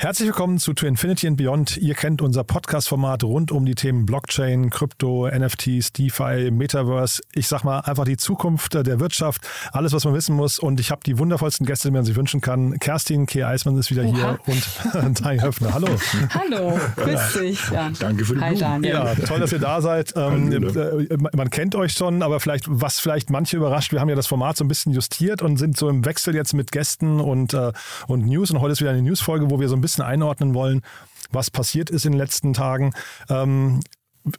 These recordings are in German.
Herzlich willkommen zu To Infinity and Beyond. Ihr kennt unser Podcast-Format rund um die Themen Blockchain, Krypto, NFTs, DeFi, Metaverse. Ich sag mal einfach die Zukunft der Wirtschaft, alles, was man wissen muss. Und ich habe die wundervollsten Gäste, die man sich wünschen kann. Kerstin K. Eismann ist wieder Oha. hier und Daniel Höfner. Hallo. Hallo, grüß dich. Ja. Danke für die Hi, Daniel. Ja, toll, dass ihr da seid. Ähm, äh, man kennt euch schon, aber vielleicht, was vielleicht manche überrascht, wir haben ja das Format so ein bisschen justiert und sind so im Wechsel jetzt mit Gästen und, äh, und News. Und heute ist wieder eine Newsfolge, wo wir so ein bisschen bisschen einordnen wollen, was passiert ist in den letzten Tagen. Ähm,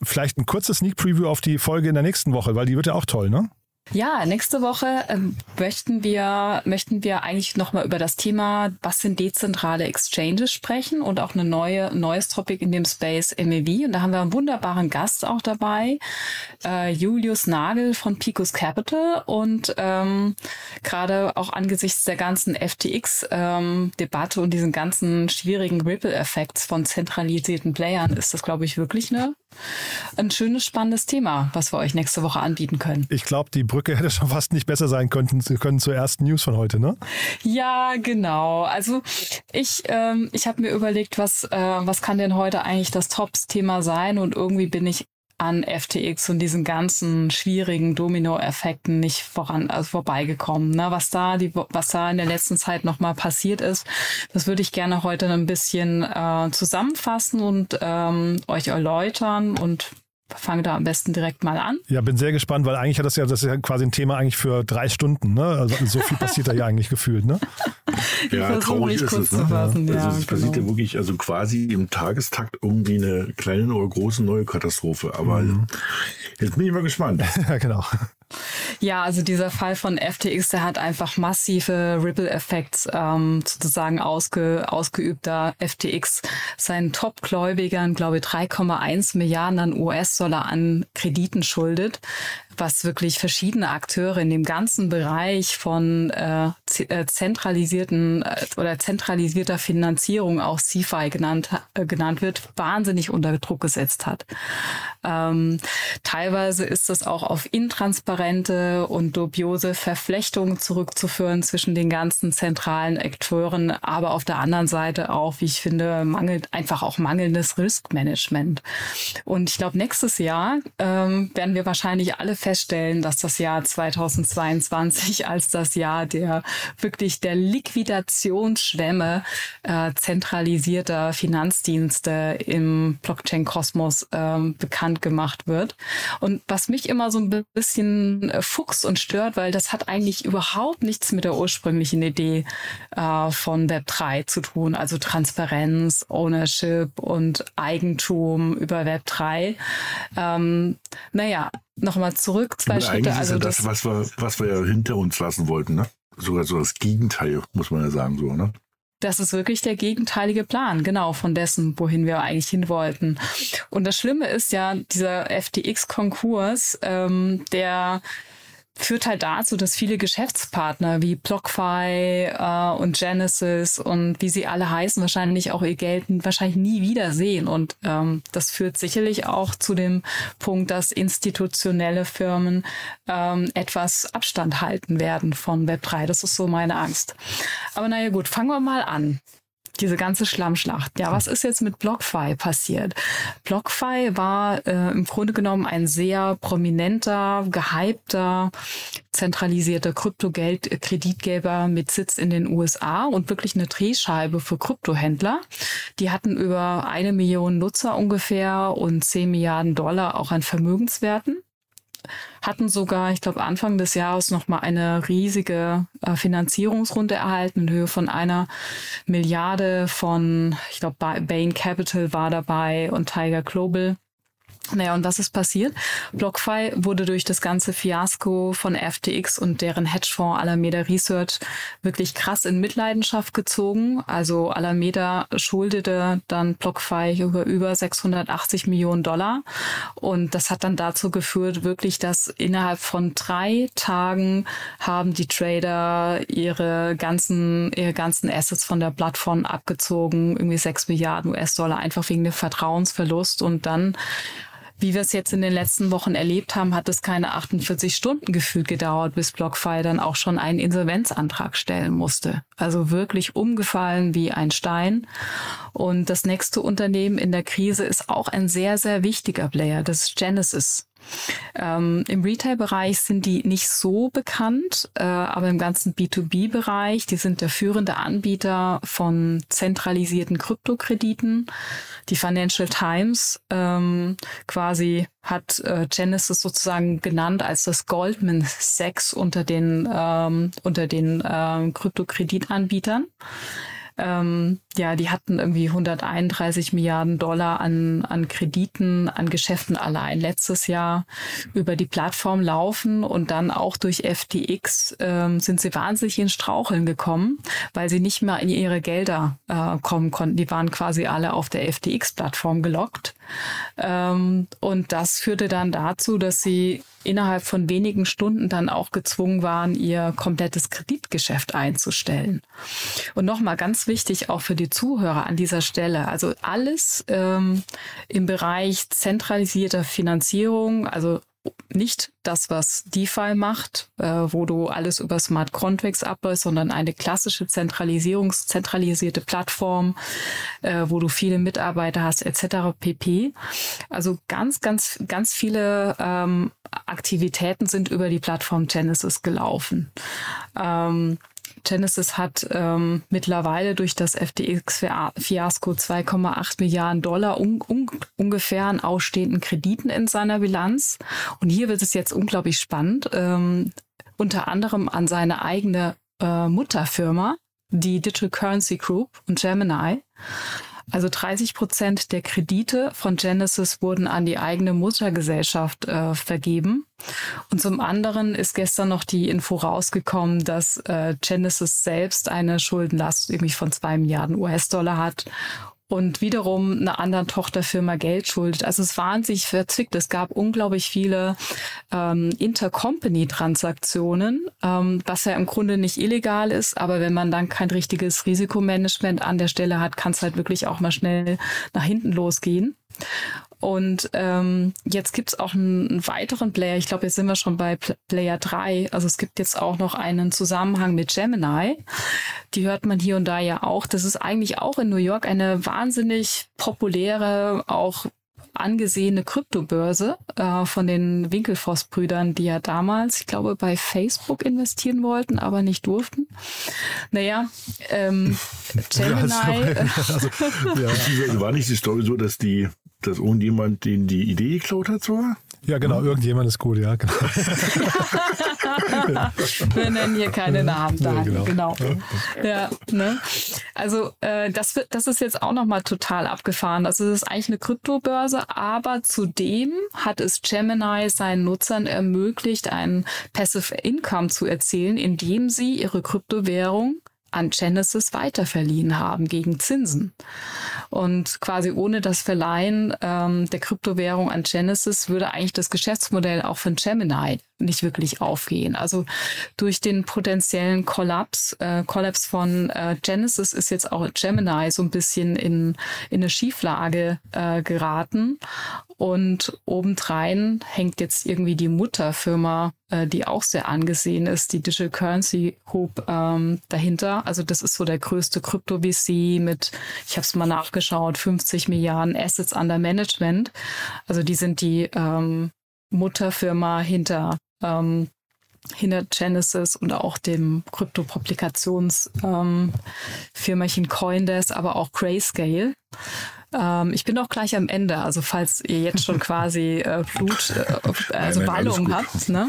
vielleicht ein kurzes Sneak Preview auf die Folge in der nächsten Woche, weil die wird ja auch toll, ne? Ja, nächste Woche ähm, möchten wir möchten wir eigentlich nochmal über das Thema, was sind dezentrale Exchanges sprechen und auch eine neue neues Topic in dem Space MEV. Und da haben wir einen wunderbaren Gast auch dabei, äh, Julius Nagel von Picos Capital und ähm, gerade auch angesichts der ganzen FTX-Debatte ähm, und diesen ganzen schwierigen Ripple-Effekts von zentralisierten Playern ist das, glaube ich, wirklich eine ein schönes, spannendes Thema, was wir euch nächste Woche anbieten können. Ich glaube, die Brücke hätte schon fast nicht besser sein können, können zur ersten News von heute, ne? Ja, genau. Also ich, ähm, ich habe mir überlegt, was, äh, was kann denn heute eigentlich das Tops-Thema sein? Und irgendwie bin ich an FTX und diesen ganzen schwierigen Domino-Effekten nicht voran, also vorbeigekommen. Ne? Was da, die, was da in der letzten Zeit nochmal passiert ist, das würde ich gerne heute ein bisschen äh, zusammenfassen und ähm, euch erläutern und fange da am besten direkt mal an. Ja, bin sehr gespannt, weil eigentlich hat das ja, das ist ja quasi ein Thema eigentlich für drei Stunden. Ne? Also so viel passiert da ja eigentlich gefühlt. Ne? ja, traurig ist es. Ne? Fassen, ja. Also es genau. passiert ja wirklich, also quasi im Tagestakt irgendwie eine kleine oder große neue Katastrophe. Aber mhm. jetzt bin ich mal gespannt. ja, genau. Ja, also dieser Fall von FTX, der hat einfach massive Ripple-Effekts ähm, sozusagen ausge, ausgeübt, da FTX seinen Top-Gläubigern, glaube ich, 3,1 Milliarden an US-Dollar an Krediten schuldet was wirklich verschiedene Akteure in dem ganzen Bereich von äh, äh zentralisierten äh, oder zentralisierter Finanzierung, auch CFI genannt, äh, genannt wird, wahnsinnig unter Druck gesetzt hat. Ähm, teilweise ist das auch auf intransparente und dubiose Verflechtungen zurückzuführen zwischen den ganzen zentralen Akteuren, aber auf der anderen Seite auch, wie ich finde, mangelt einfach auch mangelndes Riskmanagement. Und ich glaube, nächstes Jahr ähm, werden wir wahrscheinlich alle feststellen, dass das Jahr 2022 als das Jahr der wirklich der Liquidationsschwämme äh, zentralisierter Finanzdienste im Blockchain-Kosmos äh, bekannt gemacht wird. Und was mich immer so ein bisschen äh, fuchst und stört, weil das hat eigentlich überhaupt nichts mit der ursprünglichen Idee äh, von Web3 zu tun, also Transparenz, Ownership und Eigentum über Web3. Ähm, naja, nochmal zurück, zwei Aber Schritte. also das, das, was wir, was wir ja hinter uns lassen wollten, ne? Sogar so das Gegenteil, muss man ja sagen, so, ne? Das ist wirklich der gegenteilige Plan, genau, von dessen, wohin wir eigentlich hin wollten. Und das Schlimme ist ja, dieser FTX-Konkurs, ähm, der führt halt dazu, dass viele Geschäftspartner wie BlockFi äh, und Genesis und wie sie alle heißen, wahrscheinlich auch ihr Geld wahrscheinlich nie wiedersehen. Und ähm, das führt sicherlich auch zu dem Punkt, dass institutionelle Firmen ähm, etwas Abstand halten werden von Web3. Das ist so meine Angst. Aber naja gut, fangen wir mal an diese ganze Schlammschlacht. Ja, was ist jetzt mit BlockFi passiert? BlockFi war äh, im Grunde genommen ein sehr prominenter, gehypter, zentralisierter Kryptogeld-Kreditgeber mit Sitz in den USA und wirklich eine Drehscheibe für Kryptohändler. Die hatten über eine Million Nutzer ungefähr und 10 Milliarden Dollar auch an Vermögenswerten hatten sogar, ich glaube, Anfang des Jahres noch mal eine riesige äh, Finanzierungsrunde erhalten in Höhe von einer Milliarde von, ich glaube, Bain Capital war dabei und Tiger Global. Naja, und was ist passiert? BlockFi wurde durch das ganze Fiasko von FTX und deren Hedgefonds Alameda Research wirklich krass in Mitleidenschaft gezogen. Also Alameda schuldete dann BlockFi über über 680 Millionen Dollar. Und das hat dann dazu geführt, wirklich, dass innerhalb von drei Tagen haben die Trader ihre ganzen, ihre ganzen Assets von der Plattform abgezogen, irgendwie sechs Milliarden US-Dollar, einfach wegen dem Vertrauensverlust. Und dann wie wir es jetzt in den letzten Wochen erlebt haben, hat es keine 48 Stunden gefühlt gedauert, bis BlockFi dann auch schon einen Insolvenzantrag stellen musste. Also wirklich umgefallen wie ein Stein. Und das nächste Unternehmen in der Krise ist auch ein sehr, sehr wichtiger Player. Das ist Genesis. Ähm, Im Retail-Bereich sind die nicht so bekannt, äh, aber im ganzen B2B-Bereich, die sind der führende Anbieter von zentralisierten Kryptokrediten. Die Financial Times ähm, quasi hat äh, Genesis sozusagen genannt als das Goldman Sachs unter den ähm, unter den ähm, Kryptokreditanbietern. Ähm, ja, die hatten irgendwie 131 Milliarden Dollar an, an Krediten, an Geschäften allein letztes Jahr über die Plattform laufen und dann auch durch FTX ähm, sind sie wahnsinnig in Straucheln gekommen, weil sie nicht mehr in ihre Gelder äh, kommen konnten. Die waren quasi alle auf der FTX-Plattform gelockt. Ähm, und das führte dann dazu, dass sie innerhalb von wenigen Stunden dann auch gezwungen waren, ihr komplettes Kreditgeschäft einzustellen. Und nochmal ganz wichtig auch für die Zuhörer an dieser Stelle. Also alles ähm, im Bereich zentralisierter Finanzierung, also nicht das, was DeFi macht, äh, wo du alles über Smart Contracts abläufst, sondern eine klassische Zentralisierungs zentralisierte Plattform, äh, wo du viele Mitarbeiter hast, etc. pp. Also ganz, ganz, ganz viele ähm, Aktivitäten sind über die Plattform Genesis gelaufen. Ähm, Genesis hat ähm, mittlerweile durch das FTX-Fiasko 2,8 Milliarden Dollar un un ungefähr an ausstehenden Krediten in seiner Bilanz. Und hier wird es jetzt unglaublich spannend, ähm, unter anderem an seine eigene äh, Mutterfirma, die Digital Currency Group und Gemini. Also 30 Prozent der Kredite von Genesis wurden an die eigene Muttergesellschaft äh, vergeben. Und zum anderen ist gestern noch die Info rausgekommen, dass äh, Genesis selbst eine Schuldenlast irgendwie von zwei Milliarden US-Dollar hat und wiederum einer anderen Tochterfirma Geld schuldet. Also es waren sich verzwickt. Es gab unglaublich viele ähm, Intercompany-Transaktionen, ähm, was ja im Grunde nicht illegal ist, aber wenn man dann kein richtiges Risikomanagement an der Stelle hat, kann es halt wirklich auch mal schnell nach hinten losgehen. Und ähm, jetzt gibt's auch einen, einen weiteren Player. Ich glaube, jetzt sind wir schon bei Player 3. Also es gibt jetzt auch noch einen Zusammenhang mit Gemini. Die hört man hier und da ja auch. Das ist eigentlich auch in New York eine wahnsinnig populäre, auch angesehene Kryptobörse äh, von den Winkelfoss-Brüdern, die ja damals, ich glaube, bei Facebook investieren wollten, aber nicht durften. Naja, ähm, Gemini. Ja, also, ja. War nicht die Story so, dass die dass irgendjemand den die Idee geklaut hat sogar? Ja, genau, irgendjemand ist gut, ja. Genau. Wir nennen hier keine Namen. Ja, genau. genau. Ja, ne? Also äh, das, wird, das ist jetzt auch nochmal total abgefahren. Also es ist eigentlich eine Kryptobörse, aber zudem hat es Gemini seinen Nutzern ermöglicht, ein Passive Income zu erzielen, indem sie ihre Kryptowährung an Genesis weiterverliehen haben gegen Zinsen. Und quasi ohne das Verleihen ähm, der Kryptowährung an Genesis würde eigentlich das Geschäftsmodell auch von Gemini nicht wirklich aufgehen. Also durch den potenziellen Kollaps, äh, Kollaps von äh, Genesis ist jetzt auch Gemini so ein bisschen in, in eine Schieflage äh, geraten. Und obendrein hängt jetzt irgendwie die Mutterfirma, äh, die auch sehr angesehen ist, die Digital Currency Group ähm, dahinter. Also das ist so der größte Krypto-VC mit, ich habe es mal nachgeschaut, 50 Milliarden Assets under Management. Also die sind die ähm, Mutterfirma hinter ähm, hinter Genesis und auch dem Krypto-Publikationsfirmachen ähm, Coindesk, aber auch Grayscale. Ähm, ich bin auch gleich am Ende, also falls ihr jetzt schon quasi äh, Blut, äh, also Wallung habt. Ne?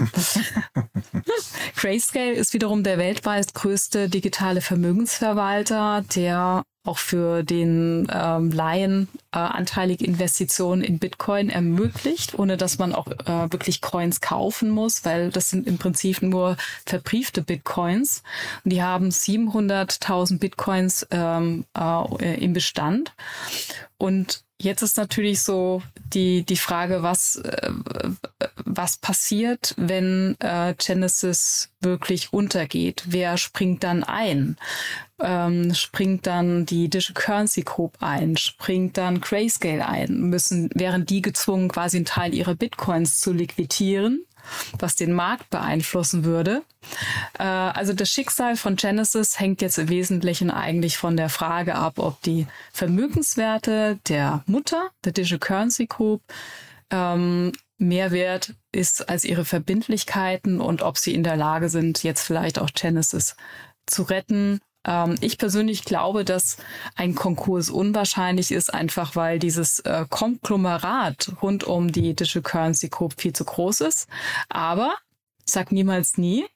Grayscale ist wiederum der weltweit größte digitale Vermögensverwalter, der auch für den ähm, Laien äh, anteilige Investitionen in Bitcoin ermöglicht, ohne dass man auch äh, wirklich Coins kaufen muss, weil das sind im Prinzip nur verbriefte Bitcoins. Und die haben 700.000 Bitcoins ähm, äh, im Bestand. Und Jetzt ist natürlich so die, die Frage, was, äh, was passiert, wenn äh, Genesis wirklich untergeht? Wer springt dann ein? Ähm, springt dann die Digital Currency Group ein? Springt dann Grayscale ein? Müssen, wären die gezwungen, quasi einen Teil ihrer Bitcoins zu liquidieren? Was den Markt beeinflussen würde. Äh, also das Schicksal von Genesis hängt jetzt im Wesentlichen eigentlich von der Frage ab, ob die Vermögenswerte der Mutter, der Digital Currency Group, ähm, mehr wert ist als ihre Verbindlichkeiten und ob sie in der Lage sind, jetzt vielleicht auch Genesis zu retten ich persönlich glaube, dass ein Konkurs unwahrscheinlich ist, einfach weil dieses äh, Konglomerat rund um die Digital Currency Group viel zu groß ist. Aber sag niemals nie.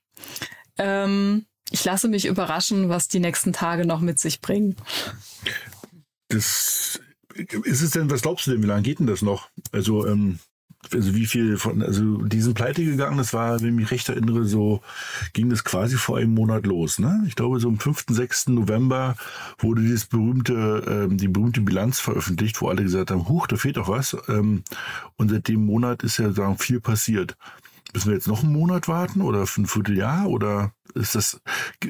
Ähm, ich lasse mich überraschen, was die nächsten Tage noch mit sich bringen. Das ist es denn, was glaubst du denn, wie lange geht denn das noch? Also ähm, also wie viel von, also die sind pleite gegangen, das war, wenn ich mich recht erinnere, so ging das quasi vor einem Monat los. Ne? Ich glaube, so am 5., 6. November wurde dieses berühmte, ähm, die berühmte Bilanz veröffentlicht, wo alle gesagt haben, huch, da fehlt doch was. Ähm, und seit dem Monat ist ja sagen, viel passiert. Müssen wir jetzt noch einen Monat warten oder ein Vierteljahr oder ist das,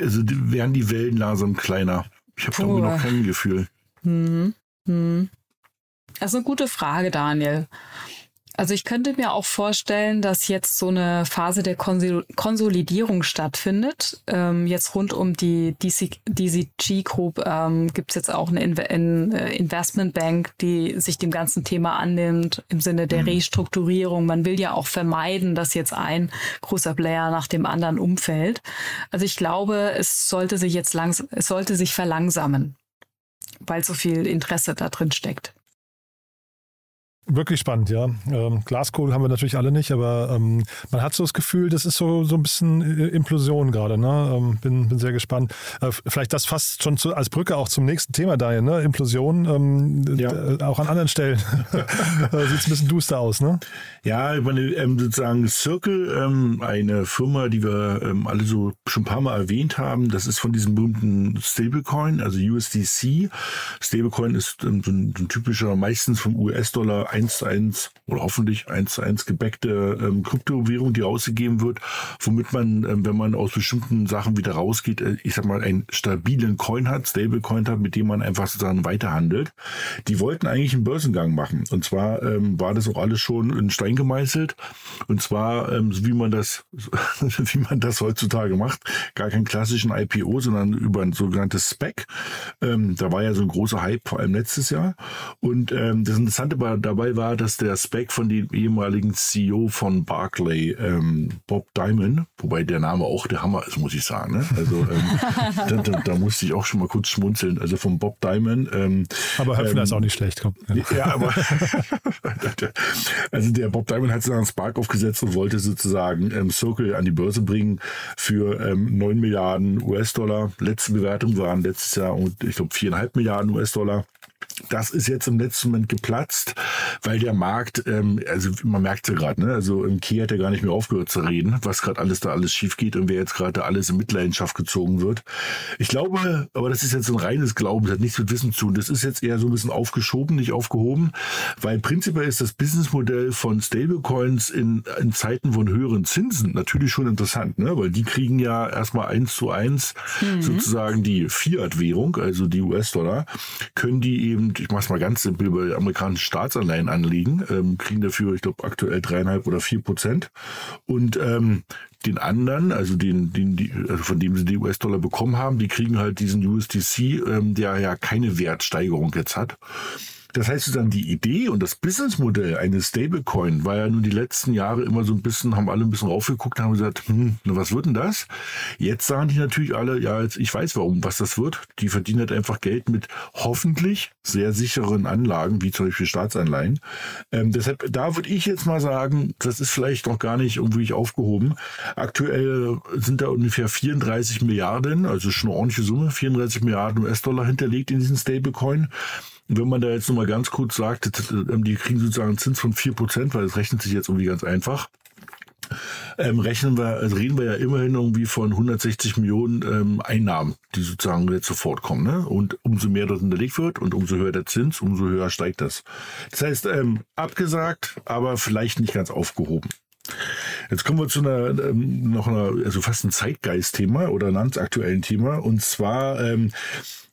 also werden die Wellen langsam kleiner? Ich habe da noch kein Gefühl. Hm. Hm. Das ist eine gute Frage, Daniel. Also ich könnte mir auch vorstellen, dass jetzt so eine Phase der Konsolidierung stattfindet. Ähm, jetzt rund um die DC, DCG Group ähm, gibt es jetzt auch eine In In äh, Investmentbank, die sich dem ganzen Thema annimmt im Sinne der mhm. Restrukturierung. Man will ja auch vermeiden, dass jetzt ein großer Player nach dem anderen umfällt. Also ich glaube, es sollte sich jetzt langs es sollte sich verlangsamen, weil so viel Interesse da drin steckt. Wirklich spannend, ja. Ähm, Glaskohl haben wir natürlich alle nicht, aber ähm, man hat so das Gefühl, das ist so, so ein bisschen äh, Implosion gerade. Ne? Ähm, bin, bin sehr gespannt. Äh, vielleicht das fast schon zu, als Brücke auch zum nächsten Thema, Daniel. Ne? Implosion, ähm, ja. auch an anderen Stellen äh, sieht es ein bisschen duster aus. Ne? Ja, ich meine, ähm, sozusagen Circle, ähm, eine Firma, die wir alle so schon ein paar Mal erwähnt haben, das ist von diesem berühmten Stablecoin, also USDC. Stablecoin ist so ein, so ein typischer, meistens vom US-Dollar eins zu eins oder hoffentlich eins zu eins gebackte ähm, Kryptowährung, die ausgegeben wird, womit man, ähm, wenn man aus bestimmten Sachen wieder rausgeht, äh, ich sag mal, einen stabilen Coin hat, Stablecoin hat, mit dem man einfach sozusagen weiterhandelt. Die wollten eigentlich einen Börsengang machen. Und zwar ähm, war das auch alles schon in Stein gemeißelt. Und zwar, ähm, wie man das, wie man das heutzutage macht, gar keinen klassischen IPO, sondern über ein sogenanntes Spec. Ähm, da war ja so ein großer Hype, vor allem letztes Jahr. Und ähm, das Interessante dabei dabei war, dass der Spec von dem ehemaligen CEO von Barclay, ähm, Bob Diamond, wobei der Name auch der Hammer ist, muss ich sagen. Ne? Also ähm, da, da, da, musste ich auch schon mal kurz schmunzeln. Also von Bob Diamond. Ähm, aber Höpfner ähm, ist auch nicht schlecht. Komm. Ja, ja aber also der Bob Diamond hat sozusagen Spark aufgesetzt und wollte sozusagen ähm, Circle an die Börse bringen für ähm, 9 Milliarden US-Dollar. Letzte Bewertung waren letztes Jahr, ich glaube, 4,5 Milliarden US-Dollar. Das ist jetzt im letzten Moment geplatzt, weil der Markt, ähm, also man merkt ja gerade, ne? also im Key hat er gar nicht mehr aufgehört zu reden, was gerade alles da alles schief geht und wer jetzt gerade alles in Mitleidenschaft gezogen wird. Ich glaube, aber das ist jetzt ein reines Glauben, das hat nichts mit Wissen zu tun. Das ist jetzt eher so ein bisschen aufgeschoben, nicht aufgehoben, weil prinzipiell ist das Businessmodell von Stablecoins in, in Zeiten von höheren Zinsen natürlich schon interessant, ne? weil die kriegen ja erstmal eins zu eins mhm. sozusagen die Fiat-Währung, also die US-Dollar, können die eben ich mache es mal ganz simpel, über amerikanische Staatsanleihen anlegen, ähm, kriegen dafür, ich glaube, aktuell dreieinhalb oder vier Prozent. Und ähm, den anderen, also den, den die, also von dem sie die US-Dollar bekommen haben, die kriegen halt diesen USDC, ähm, der ja keine Wertsteigerung jetzt hat. Das heißt dann die Idee und das Businessmodell eines Stablecoin war ja nun die letzten Jahre immer so ein bisschen, haben alle ein bisschen raufgeguckt, haben gesagt, hm, was wird denn das? Jetzt sagen die natürlich alle, ja, jetzt, ich weiß warum, was das wird. Die verdienen halt einfach Geld mit hoffentlich sehr sicheren Anlagen, wie zum Beispiel Staatsanleihen. Ähm, deshalb, da würde ich jetzt mal sagen, das ist vielleicht noch gar nicht irgendwie aufgehoben. Aktuell sind da ungefähr 34 Milliarden, also schon eine ordentliche Summe, 34 Milliarden US-Dollar hinterlegt in diesen Stablecoin. Wenn man da jetzt nochmal ganz kurz sagt, ähm, die kriegen sozusagen einen Zins von 4%, weil das rechnet sich jetzt irgendwie ganz einfach. Ähm, rechnen wir, also reden wir ja immerhin irgendwie von 160 Millionen ähm, Einnahmen, die sozusagen jetzt sofort kommen. Ne? Und umso mehr dort hinterlegt wird und umso höher der Zins, umso höher steigt das. Das heißt, ähm, abgesagt, aber vielleicht nicht ganz aufgehoben. Jetzt kommen wir zu einer ähm, noch einer, also fast ein Zeitgeist-Thema oder einem aktuellen Thema. Und zwar ähm,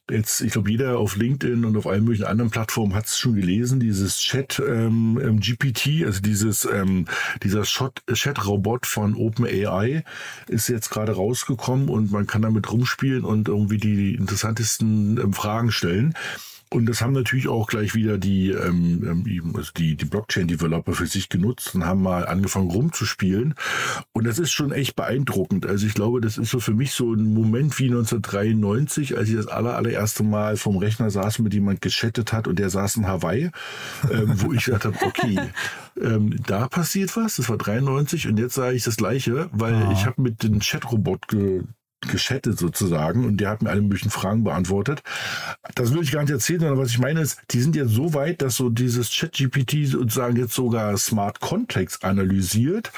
jetzt, ich glaube, jeder auf LinkedIn und auf allen möglichen anderen Plattformen hat es schon gelesen, dieses Chat ähm, ähm GPT, also dieses ähm, dieser Chat-Robot von OpenAI ist jetzt gerade rausgekommen und man kann damit rumspielen und irgendwie die interessantesten ähm, Fragen stellen. Und das haben natürlich auch gleich wieder die, ähm, ähm also die, die Blockchain-Developer für sich genutzt und haben mal angefangen rumzuspielen. Und das ist schon echt beeindruckend. Also ich glaube, das ist so für mich so ein Moment wie 1993, als ich das aller, allererste Mal vom Rechner saß, mit jemand geschattet hat und der saß in Hawaii, ähm, wo ich gesagt habe, okay, ähm, da passiert was. Das war 93 und jetzt sage ich das Gleiche, weil ah. ich habe mit dem Chatrobot ge geschattet sozusagen und der hat mir alle möglichen Fragen beantwortet. Das will ich gar nicht erzählen, sondern was ich meine ist, die sind jetzt so weit, dass so dieses Chat-GPT sozusagen jetzt sogar Smart Contracts analysiert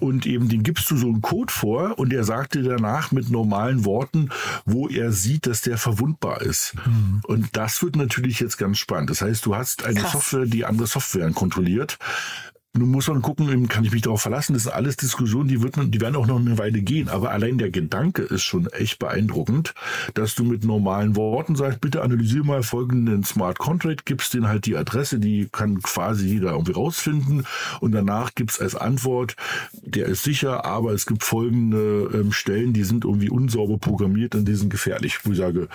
und eben den gibst du so einen Code vor und er sagt dir danach mit normalen Worten, wo er sieht, dass der verwundbar ist. Mhm. Und das wird natürlich jetzt ganz spannend. Das heißt, du hast eine Krass. Software, die andere Software kontrolliert. Nun muss man gucken, kann ich mich darauf verlassen, das sind alles Diskussionen, die, wird man, die werden auch noch eine Weile gehen. Aber allein der Gedanke ist schon echt beeindruckend, dass du mit normalen Worten sagst, bitte analysiere mal folgenden Smart Contract, gibst den halt die Adresse, die kann quasi jeder irgendwie rausfinden. Und danach gibt's als Antwort, der ist sicher, aber es gibt folgende ähm, Stellen, die sind irgendwie unsauber programmiert und die sind gefährlich. Wo ich sage,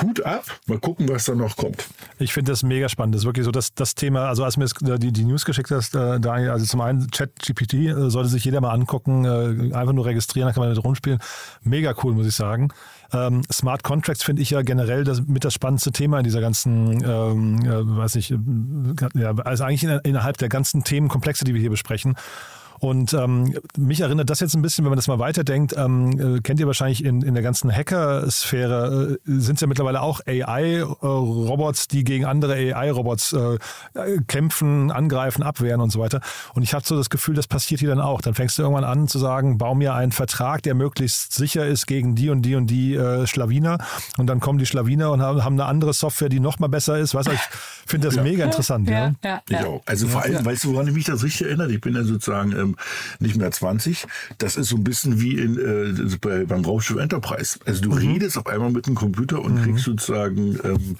Hut ab, mal gucken, was da noch kommt. Ich finde das mega spannend. Das ist wirklich so das, das Thema, also als mir das, die, die News geschickt hast, äh, Daniel, also zum einen Chat-GPT äh, sollte sich jeder mal angucken, äh, einfach nur registrieren, dann kann man damit rumspielen. Mega cool, muss ich sagen. Ähm, Smart Contracts finde ich ja generell das, mit das spannendste Thema in dieser ganzen, ähm, äh, weiß ich, äh, ja, also eigentlich in, innerhalb der ganzen Themenkomplexe, die wir hier besprechen. Und ähm, mich erinnert das jetzt ein bisschen, wenn man das mal weiterdenkt, ähm, äh, kennt ihr wahrscheinlich in, in der ganzen Hacker-Sphäre, äh, sind es ja mittlerweile auch AI-Robots, die gegen andere AI-Robots äh, kämpfen, angreifen, abwehren und so weiter. Und ich habe so das Gefühl, das passiert hier dann auch. Dann fängst du irgendwann an zu sagen, bau mir einen Vertrag, der möglichst sicher ist gegen die und die und die äh, Schlawiner. Und dann kommen die Schlawiner und haben, haben eine andere Software, die noch mal besser ist. Weißt du, ich finde das ja. mega interessant. Ja, ja. ja, ja. Also vor allem, weißt du, woran ich mich das richtig erinnert? Ich bin ja sozusagen ähm, nicht mehr 20. Das ist so ein bisschen wie in, äh, bei, beim Raumschiff Enterprise. Also du mhm. redest auf einmal mit dem Computer und mhm. kriegst sozusagen ähm,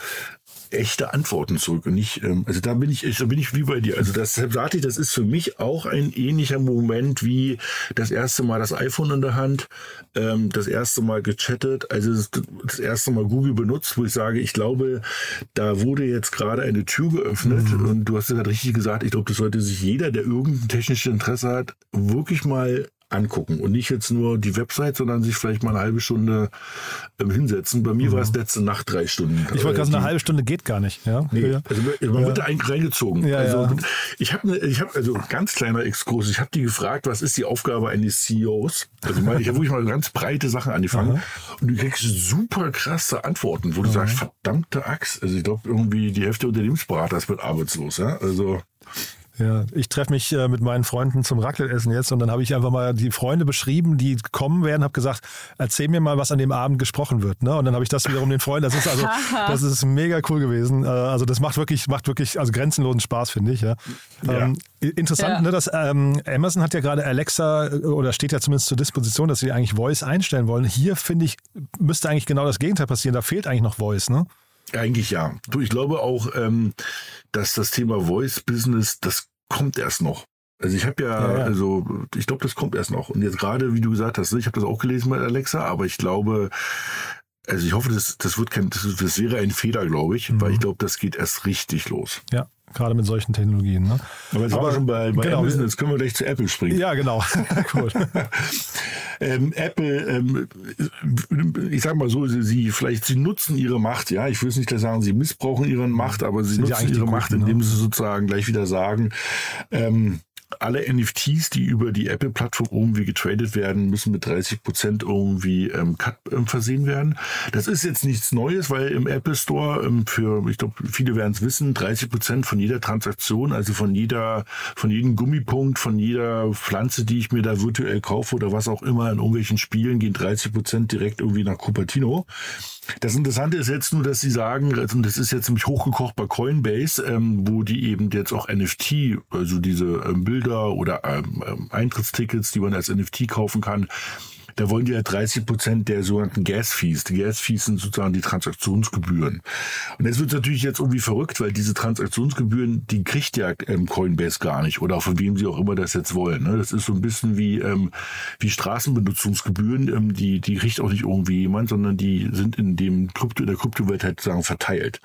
echte Antworten zurück und nicht, ähm, also da bin ich, da bin ich wie bei dir. Also das, deshalb sagte ich, das ist für mich auch ein ähnlicher Moment wie das erste Mal das iPhone in der Hand, ähm, das erste Mal gechattet, also das, das erste Mal Google benutzt, wo ich sage, ich glaube, da wurde jetzt gerade eine Tür geöffnet mhm. und du hast es gerade richtig gesagt, ich glaube, das sollte sich jeder, der irgendein technisches Interesse hat, wirklich mal angucken und nicht jetzt nur die Website, sondern sich vielleicht mal eine halbe Stunde ähm, hinsetzen. Bei mir mhm. war es letzte Nacht drei Stunden. Ich wollte gerade sagen, eine halbe Stunde geht gar nicht. Ja? Nee, also man ja. wird da eigentlich reingezogen. Ja, also ja. ich habe, ne, ich habe also ganz kleiner Exkurs. Ich habe die gefragt, was ist die Aufgabe eines CEOs? Also ich habe wirklich mal ganz breite Sachen angefangen Aha. und du kriegst super krasse Antworten, wo du Aha. sagst, verdammte Axt. Also ich glaube irgendwie die Hälfte Unternehmensberaters wird arbeitslos. Ja? Also ja, ich treffe mich äh, mit meinen Freunden zum Raclette-Essen jetzt und dann habe ich einfach mal die Freunde beschrieben, die kommen werden, habe gesagt, erzähl mir mal, was an dem Abend gesprochen wird. Ne? Und dann habe ich das wiederum den Freunden, das ist also, das ist mega cool gewesen. Äh, also das macht wirklich, macht wirklich, also grenzenlosen Spaß, finde ich. Ja. ja. Ähm, interessant, ja. ne, dass ähm, Amazon hat ja gerade Alexa äh, oder steht ja zumindest zur Disposition, dass sie eigentlich Voice einstellen wollen. Hier finde ich, müsste eigentlich genau das Gegenteil passieren. Da fehlt eigentlich noch Voice, ne? Eigentlich ja. Du, ich glaube auch, ähm, dass das Thema Voice Business, das kommt erst noch. Also ich habe ja, ja, ja, also ich glaube, das kommt erst noch. Und jetzt gerade, wie du gesagt hast, ich habe das auch gelesen bei Alexa, aber ich glaube, also ich hoffe, das, das wird kein, das, das wäre ein Fehler, glaube ich, mhm. weil ich glaube, das geht erst richtig los. Ja, gerade mit solchen Technologien. Ne? Aber jetzt Aber, schon bei, bei genau, Amazon, jetzt können wir gleich zu Apple springen. Ja, genau. Gut. ähm, Apple, ähm, ich sag mal so, sie, sie, vielleicht, sie nutzen ihre Macht, ja, ich will es nicht sagen, sie missbrauchen ihre Macht, aber sie nutzen ihre Macht, indem ne? sie sozusagen gleich wieder sagen, ähm, alle NFTs, die über die Apple-Plattform irgendwie getradet werden, müssen mit 30 Prozent irgendwie ähm, Cut ähm, versehen werden. Das ist jetzt nichts Neues, weil im Apple Store ähm, für, ich glaube, viele werden es wissen, 30 Prozent von jeder Transaktion, also von jeder, von jedem Gummipunkt, von jeder Pflanze, die ich mir da virtuell kaufe oder was auch immer in irgendwelchen Spielen, gehen 30 Prozent direkt irgendwie nach Cupertino. Das Interessante ist jetzt nur, dass sie sagen, also das ist jetzt nämlich hochgekocht bei Coinbase, ähm, wo die eben jetzt auch NFT, also diese ähm, Bilder oder ähm, ähm, Eintrittstickets, die man als NFT kaufen kann, da wollen die ja 30 Prozent der sogenannten Gas-Fees. Die Gas-Fees sind sozusagen die Transaktionsgebühren. Und jetzt wird natürlich jetzt irgendwie verrückt, weil diese Transaktionsgebühren, die kriegt ja ähm, Coinbase gar nicht oder von wem sie auch immer das jetzt wollen. Ne? Das ist so ein bisschen wie, ähm, wie Straßenbenutzungsgebühren, ähm, die, die kriegt auch nicht irgendwie jemand, sondern die sind in dem Krypto, in der Kryptowelt halt sozusagen verteilt.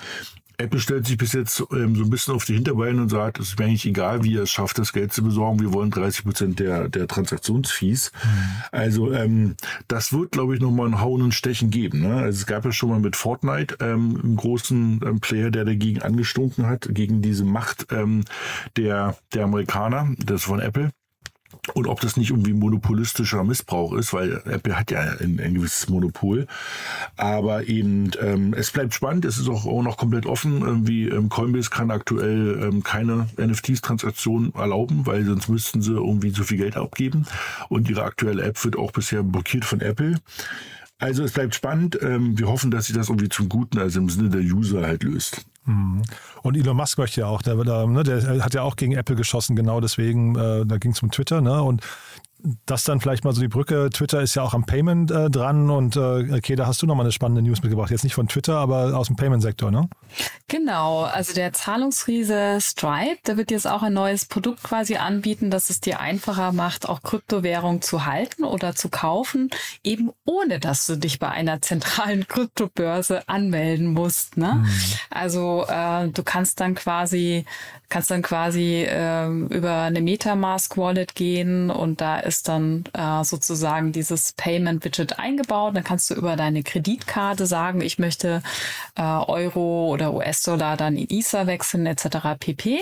Apple stellt sich bis jetzt ähm, so ein bisschen auf die Hinterbeine und sagt, es ist mir eigentlich egal, wie er es schafft, das Geld zu besorgen. Wir wollen 30 Prozent der, der Transaktionsfees. Mhm. Also ähm, das wird, glaube ich, nochmal ein Hauen und Stechen geben. Ne? Also es gab ja schon mal mit Fortnite ähm, einen großen ähm, Player, der dagegen angestunken hat, gegen diese Macht ähm, der, der Amerikaner, das von Apple. Und ob das nicht irgendwie monopolistischer Missbrauch ist, weil Apple hat ja ein, ein gewisses Monopol. Aber eben, ähm, es bleibt spannend, es ist auch, auch noch komplett offen. Irgendwie ähm, Coinbase kann aktuell ähm, keine NFTs-Transaktionen erlauben, weil sonst müssten sie irgendwie zu viel Geld abgeben. Und ihre aktuelle App wird auch bisher blockiert von Apple. Also es bleibt spannend. Ähm, wir hoffen, dass sich das irgendwie zum Guten, also im Sinne der User halt löst. Mhm. Und Elon Musk möchte ja auch, der, der, ne, der hat ja auch gegen Apple geschossen, genau deswegen, äh, da ging es um Twitter, ne? Und das dann vielleicht mal so die Brücke. Twitter ist ja auch am Payment äh, dran und äh, okay, da hast du nochmal eine spannende News mitgebracht. Jetzt nicht von Twitter, aber aus dem Payment-Sektor, ne? Genau, also der Zahlungsriese Stripe, der wird jetzt auch ein neues Produkt quasi anbieten, das es dir einfacher macht, auch Kryptowährung zu halten oder zu kaufen, eben ohne dass du dich bei einer zentralen Kryptobörse anmelden musst. Ne? Mhm. Also äh, du kannst dann quasi kannst dann quasi äh, über eine MetaMask Wallet gehen und da ist dann äh, sozusagen dieses Payment Widget eingebaut. Dann kannst du über deine Kreditkarte sagen, ich möchte äh, Euro oder US-Dollar dann in ISA wechseln etc. pp.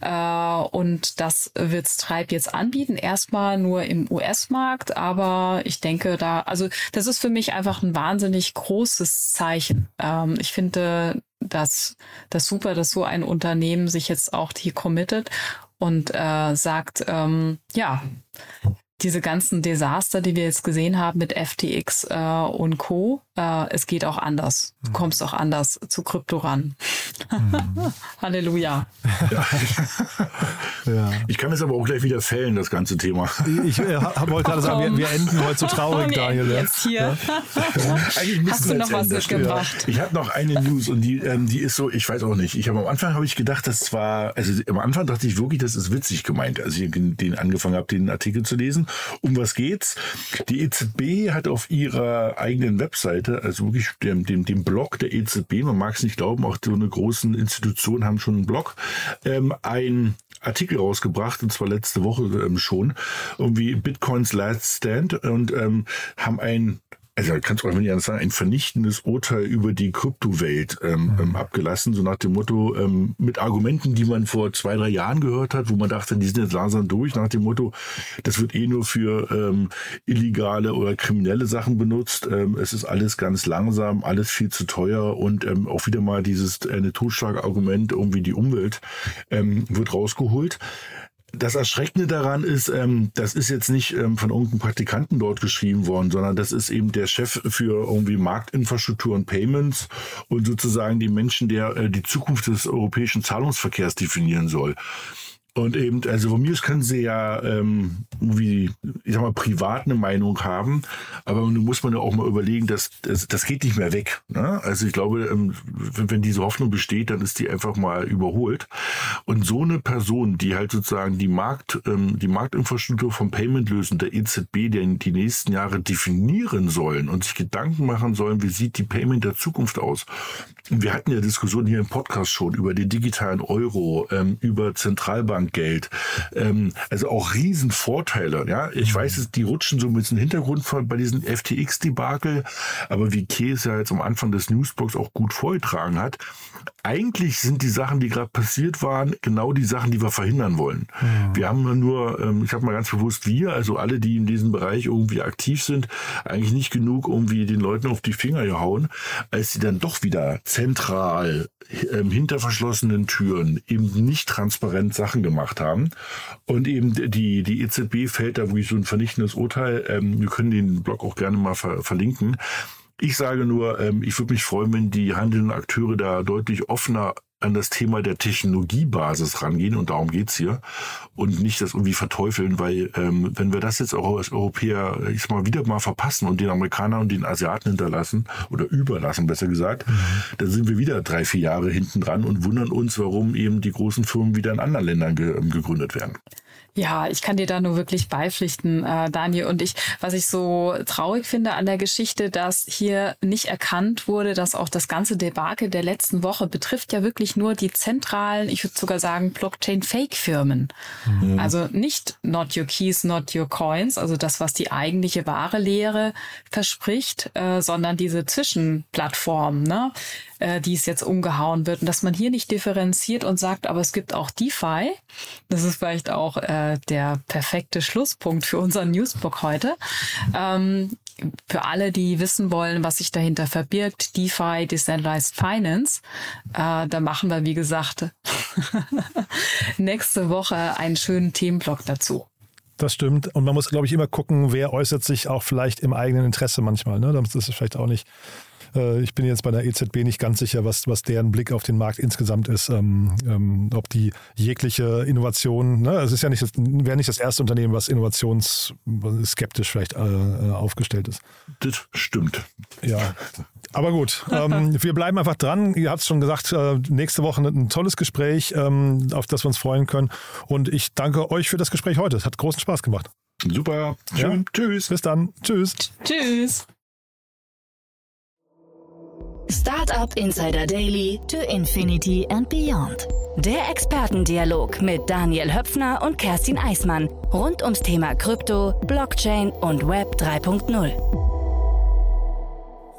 Äh, und das wird Stripe jetzt anbieten. Erstmal nur im US-Markt, aber ich denke da, also das ist für mich einfach ein wahnsinnig großes Zeichen. Ähm, ich finde das, das super, dass so ein Unternehmen sich jetzt auch hier committet und äh, sagt, ähm, ja, diese ganzen Desaster, die wir jetzt gesehen haben mit FTX äh, und Co., äh, es geht auch anders. Du mhm. kommst auch anders zu Krypto ran. Mhm. Halleluja. Ja. ja. Ich kann es aber auch gleich wieder fällen, das ganze Thema. Ich äh, wollte gerade sagen, wir, wir, enden heute so traurig, Daniel. Jetzt hier. Ja. Hast du noch was mitgebracht? Ich habe noch eine News und die, ähm, die ist so, ich weiß auch nicht. Ich habe am Anfang habe ich gedacht, das war, also am Anfang dachte ich wirklich, das ist witzig gemeint, als ich den angefangen habe, den Artikel zu lesen. Um was geht's? Die EZB hat auf ihrer eigenen Webseite, also wirklich dem, dem, dem Blog der EZB, man mag es nicht glauben, auch so eine großen Institutionen haben schon einen Blog, ähm, ein Artikel rausgebracht, und zwar letzte Woche ähm, schon, irgendwie Bitcoins Last Stand und ähm, haben ein also kannst du auch nicht anders sagen, ein vernichtendes Urteil über die Kryptowelt ähm, mhm. ähm, abgelassen, so nach dem Motto, ähm, mit Argumenten, die man vor zwei, drei Jahren gehört hat, wo man dachte, die sind jetzt langsam durch, nach dem Motto, das wird eh nur für ähm, illegale oder kriminelle Sachen benutzt. Ähm, es ist alles ganz langsam, alles viel zu teuer und ähm, auch wieder mal dieses äh, eine Totschlagargument, irgendwie die Umwelt ähm, wird rausgeholt das Erschreckende daran ist, ähm, das ist jetzt nicht ähm, von irgendeinem Praktikanten dort geschrieben worden, sondern das ist eben der Chef für irgendwie Marktinfrastruktur und Payments und sozusagen die Menschen, der äh, die Zukunft des europäischen Zahlungsverkehrs definieren soll. Und eben, also von mir aus können sie ja ähm, irgendwie, ich sag mal, privat eine Meinung haben, aber nun muss man ja auch mal überlegen, dass das, das geht nicht mehr weg. Ne? Also ich glaube, ähm, wenn, diese Hoffnung besteht, dann ist die einfach mal überholt. Und so eine Person, die halt sozusagen die Markt, ähm, die Marktinfrastruktur vom Payment-Lösen der EZB, der die nächsten Jahre definieren sollen und sich Gedanken machen sollen, wie sieht die Payment der Zukunft aus. Wir hatten ja Diskussionen hier im Podcast schon über den digitalen Euro, ähm, über Zentralbank Bankgeld. Ähm, also auch Riesenvorteile. Ja, ich mhm. weiß, die rutschen so ein bisschen Hintergrund von, bei diesen FTX-Debakel, aber wie Kees ja jetzt am Anfang des Newsbox auch gut vorgetragen hat, eigentlich sind die Sachen, die gerade passiert waren, genau die Sachen, die wir verhindern wollen. Mhm. Wir haben nur, ähm, ich habe mal ganz bewusst wir, also alle, die in diesem Bereich irgendwie aktiv sind, eigentlich nicht genug irgendwie den Leuten auf die Finger gehauen, als sie dann doch wieder zentral ähm, hinter verschlossenen Türen eben nicht transparent Sachen gemacht haben. Und eben die, die EZB fällt da wirklich so ein vernichtendes Urteil. Ähm, wir können den Blog auch gerne mal ver verlinken. Ich sage nur, ähm, ich würde mich freuen, wenn die handelnden Akteure da deutlich offener an das Thema der Technologiebasis rangehen und darum geht's hier und nicht das irgendwie verteufeln, weil ähm, wenn wir das jetzt auch als Europäer ich sag mal wieder mal verpassen und den Amerikanern und den Asiaten hinterlassen oder überlassen besser gesagt, mhm. dann sind wir wieder drei vier Jahre hinten dran und wundern uns, warum eben die großen Firmen wieder in anderen Ländern ge ähm, gegründet werden. Ja, ich kann dir da nur wirklich beipflichten, äh, Daniel. Und ich, was ich so traurig finde an der Geschichte, dass hier nicht erkannt wurde, dass auch das ganze Debakel der letzten Woche betrifft ja wirklich nur die zentralen, ich würde sogar sagen, Blockchain-Fake-Firmen. Mhm. Also nicht not your keys, not your coins, also das, was die eigentliche wahre Lehre verspricht, äh, sondern diese Zwischenplattformen, ne? äh, die es jetzt umgehauen wird. Und dass man hier nicht differenziert und sagt, aber es gibt auch DeFi. Das ist vielleicht auch äh, der perfekte Schlusspunkt für unseren Newsbook heute. Ähm, für alle, die wissen wollen, was sich dahinter verbirgt, DeFi, Decentralized Finance, äh, da machen wir, wie gesagt, nächste Woche einen schönen Themenblock dazu. Das stimmt. Und man muss, glaube ich, immer gucken, wer äußert sich auch vielleicht im eigenen Interesse manchmal. Ne? Das ist vielleicht auch nicht ich bin jetzt bei der EZB nicht ganz sicher, was, was deren Blick auf den Markt insgesamt ist. Ähm, ähm, ob die jegliche Innovation, ne, es ist ja nicht, wäre nicht das erste Unternehmen, was innovationsskeptisch vielleicht äh, äh, aufgestellt ist. Das stimmt. Ja. Aber gut, ähm, wir bleiben einfach dran. Ihr habt es schon gesagt, äh, nächste Woche ein tolles Gespräch, ähm, auf das wir uns freuen können. Und ich danke euch für das Gespräch heute. Es hat großen Spaß gemacht. Super. Schön. Ja? Tschüss. Bis dann. Tschüss. Tschüss. Startup Insider Daily to Infinity and Beyond. Der Expertendialog mit Daniel Höpfner und Kerstin Eismann rund ums Thema Krypto, Blockchain und Web 3.0.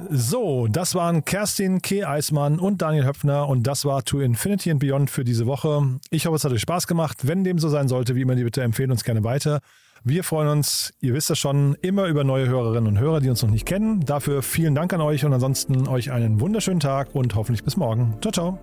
So, das waren Kerstin K. Eismann und Daniel Höpfner und das war To Infinity and Beyond für diese Woche. Ich hoffe, es hat euch Spaß gemacht. Wenn dem so sein sollte, wie immer, bitte empfehlen uns gerne weiter. Wir freuen uns, ihr wisst es schon, immer über neue Hörerinnen und Hörer, die uns noch nicht kennen. Dafür vielen Dank an euch und ansonsten euch einen wunderschönen Tag und hoffentlich bis morgen. Ciao, ciao.